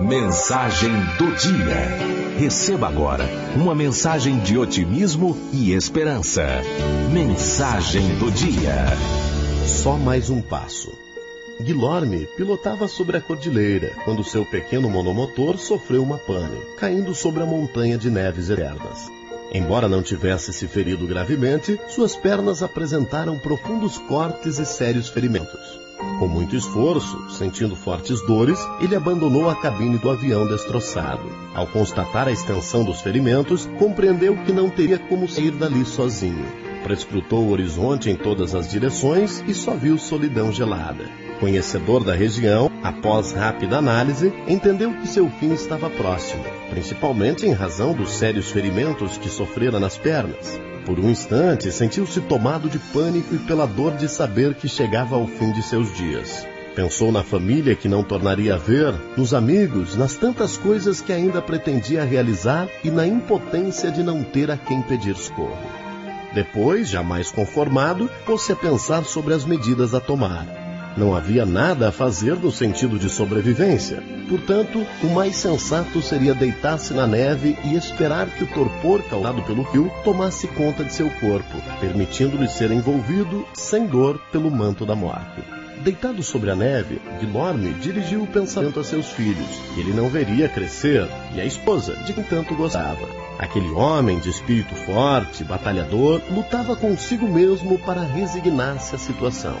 Mensagem do dia. Receba agora uma mensagem de otimismo e esperança. Mensagem do dia. Só mais um passo. Guilherme pilotava sobre a cordilheira quando seu pequeno monomotor sofreu uma pane, caindo sobre a montanha de neves eternas. Embora não tivesse se ferido gravemente, suas pernas apresentaram profundos cortes e sérios ferimentos. Com muito esforço, sentindo fortes dores, ele abandonou a cabine do avião destroçado. Ao constatar a extensão dos ferimentos, compreendeu que não teria como sair dali sozinho. Prescrutou o horizonte em todas as direções e só viu solidão gelada. Conhecedor da região, após rápida análise, entendeu que seu fim estava próximo, principalmente em razão dos sérios ferimentos que sofrera nas pernas. Por um instante, sentiu-se tomado de pânico e pela dor de saber que chegava ao fim de seus dias. Pensou na família que não tornaria a ver, nos amigos, nas tantas coisas que ainda pretendia realizar e na impotência de não ter a quem pedir socorro. Depois, jamais conformado, pôs-se a pensar sobre as medidas a tomar. Não havia nada a fazer no sentido de sobrevivência. Portanto, o mais sensato seria deitar-se na neve e esperar que o torpor causado pelo fio tomasse conta de seu corpo, permitindo-lhe ser envolvido, sem dor, pelo manto da morte. Deitado sobre a neve, Guilherme dirigiu o pensamento a seus filhos, ele não veria crescer, e a esposa, de quem tanto gostava. Aquele homem de espírito forte, batalhador, lutava consigo mesmo para resignar-se à situação.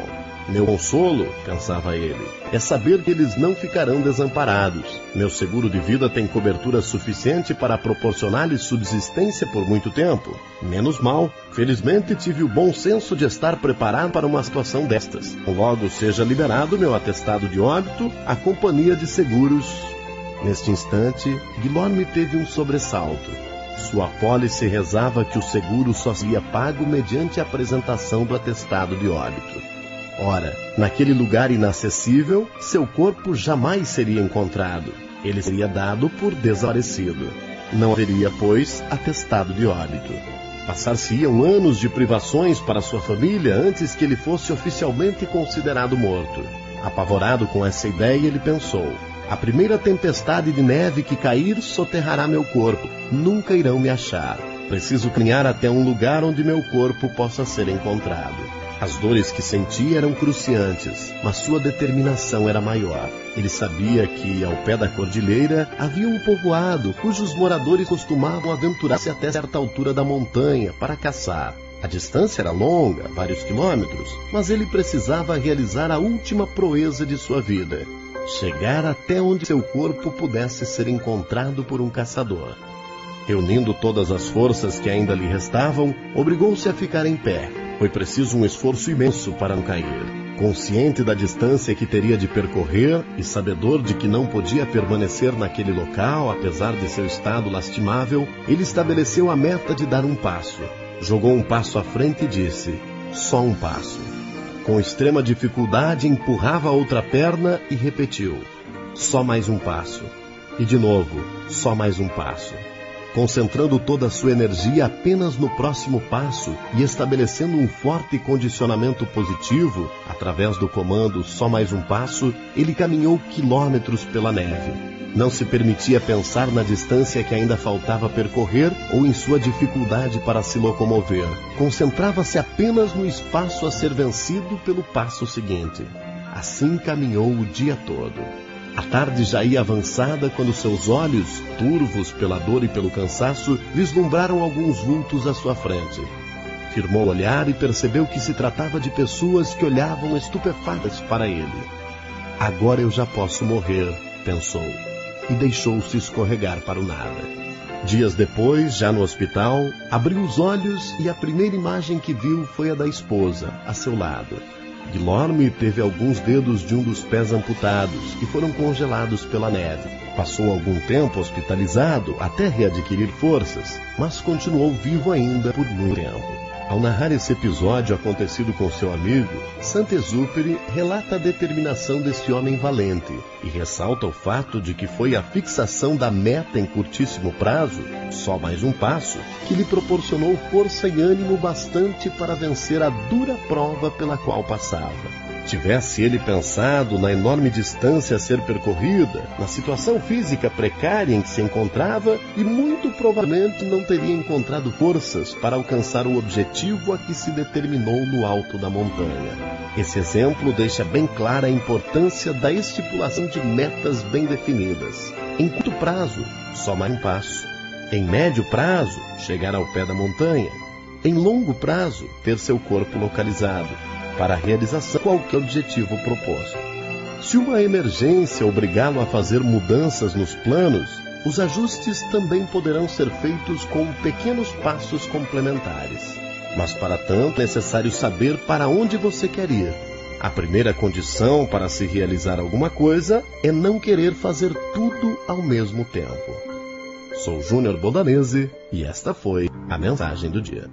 Meu consolo, pensava ele, é saber que eles não ficarão desamparados. Meu seguro de vida tem cobertura suficiente para proporcionar-lhes subsistência por muito tempo. Menos mal, felizmente tive o bom senso de estar preparado para uma situação destas. Logo seja liberado meu atestado de óbito, a companhia de seguros. Neste instante, Guilherme teve um sobressalto. Sua apólice rezava que o seguro só seria pago mediante a apresentação do atestado de óbito. Ora, naquele lugar inacessível, seu corpo jamais seria encontrado. Ele seria dado por desaparecido. Não haveria, pois, atestado de óbito. Passar-se-iam anos de privações para sua família antes que ele fosse oficialmente considerado morto. Apavorado com essa ideia, ele pensou: a primeira tempestade de neve que cair soterrará meu corpo. Nunca irão me achar. Preciso caminhar até um lugar onde meu corpo possa ser encontrado. As dores que sentia eram cruciantes, mas sua determinação era maior. Ele sabia que, ao pé da cordilheira, havia um povoado cujos moradores costumavam aventurar-se até certa altura da montanha para caçar. A distância era longa, vários quilômetros, mas ele precisava realizar a última proeza de sua vida: chegar até onde seu corpo pudesse ser encontrado por um caçador. Reunindo todas as forças que ainda lhe restavam, obrigou-se a ficar em pé foi preciso um esforço imenso para não cair. Consciente da distância que teria de percorrer e sabedor de que não podia permanecer naquele local, apesar de seu estado lastimável, ele estabeleceu a meta de dar um passo. Jogou um passo à frente e disse: Só um passo. Com extrema dificuldade, empurrava a outra perna e repetiu: Só mais um passo. E de novo, só mais um passo concentrando toda a sua energia apenas no próximo passo e estabelecendo um forte condicionamento positivo, através do comando só mais um passo, ele caminhou quilômetros pela neve. Não se permitia pensar na distância que ainda faltava percorrer ou em sua dificuldade para se locomover. Concentrava-se apenas no espaço a ser vencido pelo passo seguinte. Assim caminhou o dia todo. A tarde já ia avançada quando seus olhos, turvos pela dor e pelo cansaço, vislumbraram alguns vultos à sua frente. Firmou o olhar e percebeu que se tratava de pessoas que olhavam estupefatas para ele. Agora eu já posso morrer, pensou, e deixou-se escorregar para o nada. Dias depois, já no hospital, abriu os olhos e a primeira imagem que viu foi a da esposa, a seu lado. Guilherme teve alguns dedos de um dos pés amputados e foram congelados pela neve. Passou algum tempo hospitalizado até readquirir forças, mas continuou vivo ainda por muito tempo. Ao narrar esse episódio acontecido com seu amigo, Saint-Exupéry relata a determinação desse homem valente e ressalta o fato de que foi a fixação da meta em curtíssimo prazo, só mais um passo, que lhe proporcionou força e ânimo bastante para vencer a dura prova pela qual passava. Tivesse ele pensado na enorme distância a ser percorrida, na situação física precária em que se encontrava e muito provavelmente não teria encontrado forças para alcançar o objetivo a que se determinou no alto da montanha. Esse exemplo deixa bem clara a importância da estipulação de metas bem definidas. Em curto prazo, só mais um passo. Em médio prazo, chegar ao pé da montanha. Em longo prazo, ter seu corpo localizado para a realização de qualquer objetivo proposto. Se uma emergência obrigá-lo a fazer mudanças nos planos, os ajustes também poderão ser feitos com pequenos passos complementares. Mas para tanto é necessário saber para onde você quer ir. A primeira condição para se realizar alguma coisa é não querer fazer tudo ao mesmo tempo. Sou Júnior Bodanese e esta foi a mensagem do dia.